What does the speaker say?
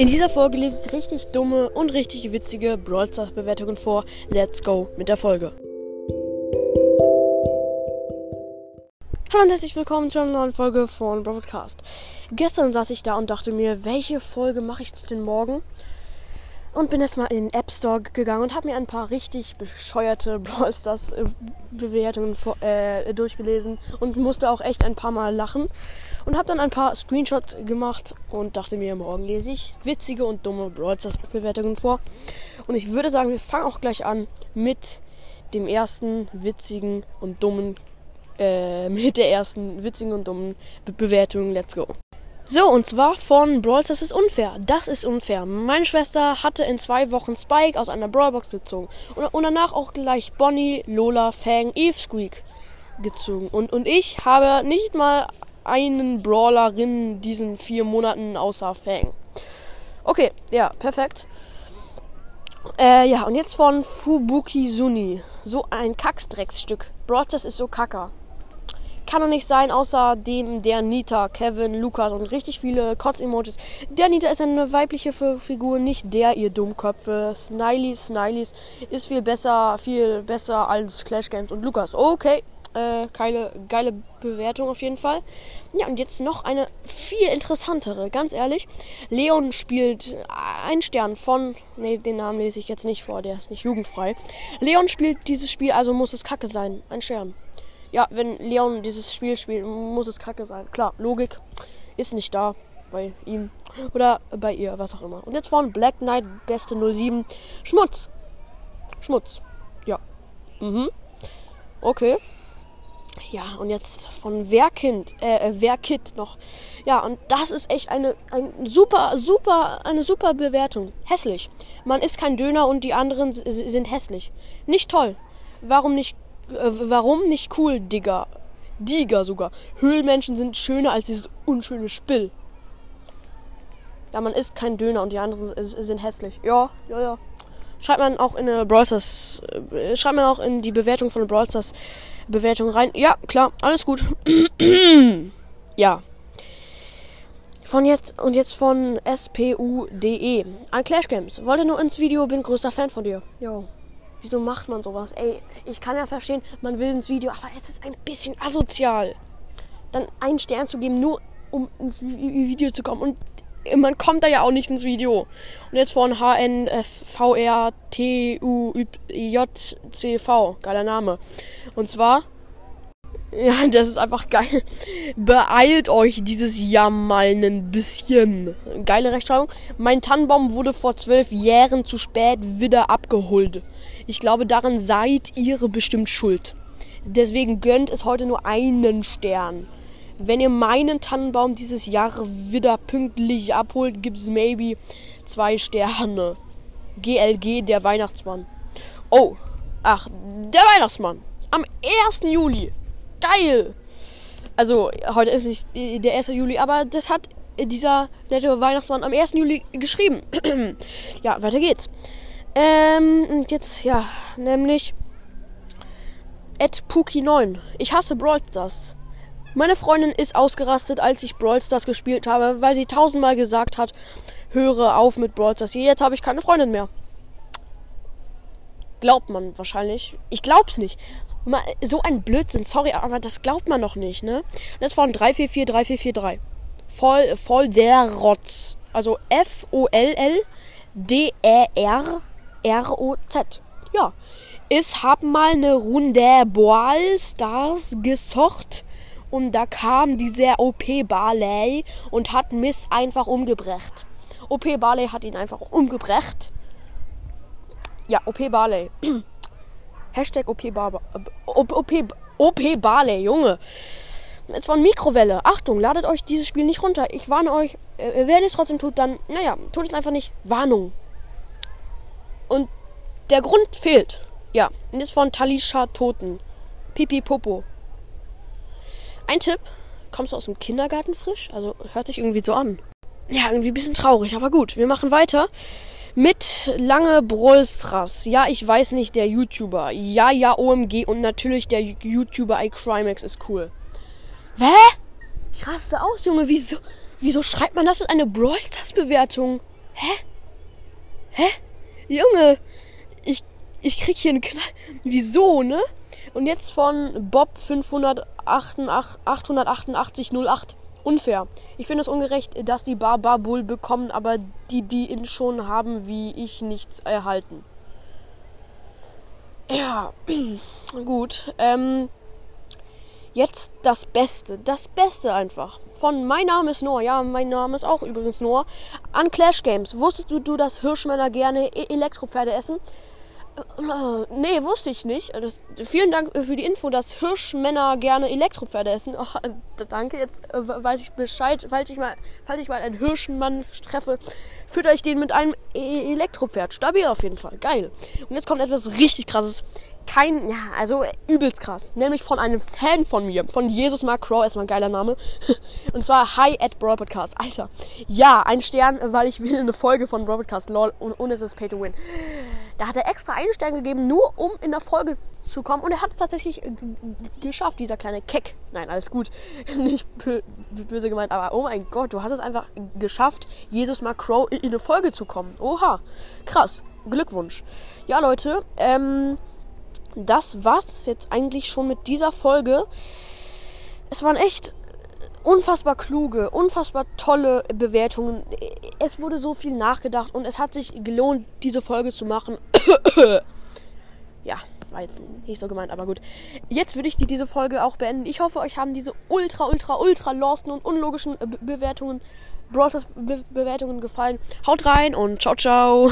In dieser Folge lese ich richtig dumme und richtig witzige Brawl Stars Bewertungen vor. Let's go mit der Folge. Hallo und herzlich willkommen zu einer neuen Folge von Broadcast. Gestern saß ich da und dachte mir, welche Folge mache ich denn morgen? Und bin jetzt mal in den App Store gegangen und habe mir ein paar richtig bescheuerte Brawl Stars äh, Bewertungen äh, durchgelesen und musste auch echt ein paar Mal lachen und habe dann ein paar Screenshots gemacht und dachte mir, morgen lese ich witzige und dumme Brawl Stars Bewertungen vor. Und ich würde sagen, wir fangen auch gleich an mit dem ersten witzigen und dummen, äh, mit der ersten witzigen und dummen Be Bewertung. Let's go. So, und zwar von Brawl das ist unfair. Das ist unfair. Meine Schwester hatte in zwei Wochen Spike aus einer Brawlbox gezogen. Und, und danach auch gleich Bonnie, Lola, Fang, Eve, Squeak gezogen. Und, und ich habe nicht mal einen Brawlerin diesen vier Monaten außer Fang. Okay, ja, perfekt. Äh, ja, und jetzt von Fubuki Suni. So ein Kacksdrecksstück. Brawl ist so kacker kann doch nicht sein, außer dem der Nita, Kevin, Lukas und richtig viele Kotz-Emojis. Der Nita ist eine weibliche Figur, nicht der, ihr Dummköpfe. Snileys, Snileys ist viel besser, viel besser als Clash Games und Lukas. Okay, äh, geile, geile Bewertung auf jeden Fall. Ja, und jetzt noch eine viel interessantere, ganz ehrlich. Leon spielt ein Stern von. Ne, den Namen lese ich jetzt nicht vor, der ist nicht jugendfrei. Leon spielt dieses Spiel, also muss es kacke sein. Ein Stern. Ja, wenn Leon dieses Spiel spielt, muss es kacke sein. Klar, Logik ist nicht da bei ihm oder bei ihr, was auch immer. Und jetzt vorne Black Knight, beste 07. Schmutz. Schmutz. Ja. Mhm. Okay. Ja, und jetzt von Werkind, äh, äh Werkit noch. Ja, und das ist echt eine, ein super, super, eine super Bewertung. Hässlich. Man ist kein Döner und die anderen sind hässlich. Nicht toll. Warum nicht äh, warum nicht cool, Digga? Digga sogar. Höhlenmenschen sind schöner als dieses unschöne Spill. Ja, man isst kein Döner und die anderen sind hässlich. Ja, ja, ja. Schreibt man auch in eine Brawl Stars, äh, schreibt man auch in die Bewertung von Brawl Stars Bewertung rein. Ja, klar, alles gut. ja. Von jetzt und jetzt von SPU.de. An Clash Games. Wollte nur ins Video, bin größter Fan von dir. Jo. Wieso macht man sowas? Ey, ich kann ja verstehen, man will ins Video, aber es ist ein bisschen asozial. Dann einen Stern zu geben, nur um ins Video zu kommen. Und man kommt da ja auch nicht ins Video. Und jetzt von HNVRTUJCV. Geiler Name. Und zwar. Ja, das ist einfach geil. Beeilt euch dieses Jahr mal ein bisschen. Geile Rechtschreibung. Mein Tannenbaum wurde vor zwölf Jahren zu spät wieder abgeholt. Ich glaube, daran seid ihr bestimmt schuld. Deswegen gönnt es heute nur einen Stern. Wenn ihr meinen Tannenbaum dieses Jahr wieder pünktlich abholt, gibt es maybe zwei Sterne. GLG, der Weihnachtsmann. Oh, ach, der Weihnachtsmann. Am 1. Juli. Geil. Also, heute ist nicht der 1. Juli, aber das hat dieser nette Weihnachtsmann am 1. Juli geschrieben. ja, weiter geht's. Ähm, und jetzt, ja, nämlich Ed Puki9. Ich hasse Brawl Stars. Meine Freundin ist ausgerastet, als ich Brawl Stars gespielt habe, weil sie tausendmal gesagt hat, höre auf mit Brawl Stars. Jetzt habe ich keine Freundin mehr. Glaubt man wahrscheinlich. Ich glaub's nicht. So ein Blödsinn, sorry, aber das glaubt man noch nicht, ne? Das waren 344 3443. Voll, voll der Rotz. Also F-O-L-L D-E-R R-O-Z. Ja. Ich hab mal eine Runde Brawl Stars gesocht und da kam dieser OP Barley und hat Miss einfach umgebracht. OP Barley hat ihn einfach umgebracht. Ja, OP Barley. Hashtag OP, Bar OP, OP, OP Barley, Junge. Jetzt von Mikrowelle. Achtung, ladet euch dieses Spiel nicht runter. Ich warne euch, äh, wenn ihr es trotzdem tut, dann, naja, tut es einfach nicht. Warnung. Und der Grund fehlt. Ja, und ist von Talisha Toten. Pipi Popo. Ein Tipp. Kommst du aus dem Kindergarten frisch? Also hört sich irgendwie so an. Ja, irgendwie ein bisschen traurig, aber gut. Wir machen weiter mit Lange Brolstras. Ja, ich weiß nicht, der YouTuber. Ja, ja, OMG. Und natürlich der YouTuber iCrimex ist cool. Hä? Ich raste aus, Junge. Wieso, wieso schreibt man das in eine Brawl Stars Bewertung? Hä? Hä? Junge, ich, ich krieg hier einen Knall. Wieso, ne? Und jetzt von Bob 588 08. Unfair. Ich finde es ungerecht, dass die Barbabull bekommen, aber die, die ihn schon haben, wie ich nichts erhalten. Ja, gut. Ähm, jetzt das Beste. Das Beste einfach. Von Mein Name ist Noah. Ja, mein Name ist auch übrigens Noah. An Clash Games. Wusstest du, du dass Hirschmänner gerne e Elektropferde essen? Äh, nee, wusste ich nicht. Das, vielen Dank für die Info, dass Hirschmänner gerne Elektropferde essen. Oh, danke, jetzt äh, weiß ich Bescheid. Falls ich, mal, falls ich mal einen Hirschmann treffe, fütter ich den mit einem e Elektropferd. Stabil auf jeden Fall. Geil. Und jetzt kommt etwas richtig krasses. Kein, ja, also übelst krass. Nämlich von einem Fan von mir, von Jesus Mark Crow, erstmal ein geiler Name. Und zwar Hi at Brawl Podcast. Alter. Ja, ein Stern, weil ich will eine Folge von Brawl Podcast. Lol. Und, und es ist Pay to Win. Da hat er extra einen Stern gegeben, nur um in der Folge zu kommen. Und er hat es tatsächlich äh, geschafft, dieser kleine Keck. Nein, alles gut. Nicht böse gemeint, aber oh mein Gott, du hast es einfach geschafft, Jesus Mark Crow in eine Folge zu kommen. Oha, krass. Glückwunsch. Ja, Leute, ähm, das war's jetzt eigentlich schon mit dieser Folge. Es waren echt unfassbar kluge, unfassbar tolle Bewertungen. Es wurde so viel nachgedacht und es hat sich gelohnt, diese Folge zu machen. ja, war jetzt nicht so gemeint, aber gut. Jetzt würde ich die, diese Folge auch beenden. Ich hoffe, euch haben diese ultra, ultra, ultra losten und unlogischen Be Bewertungen, Browsers Be Bewertungen gefallen. Haut rein und ciao, ciao.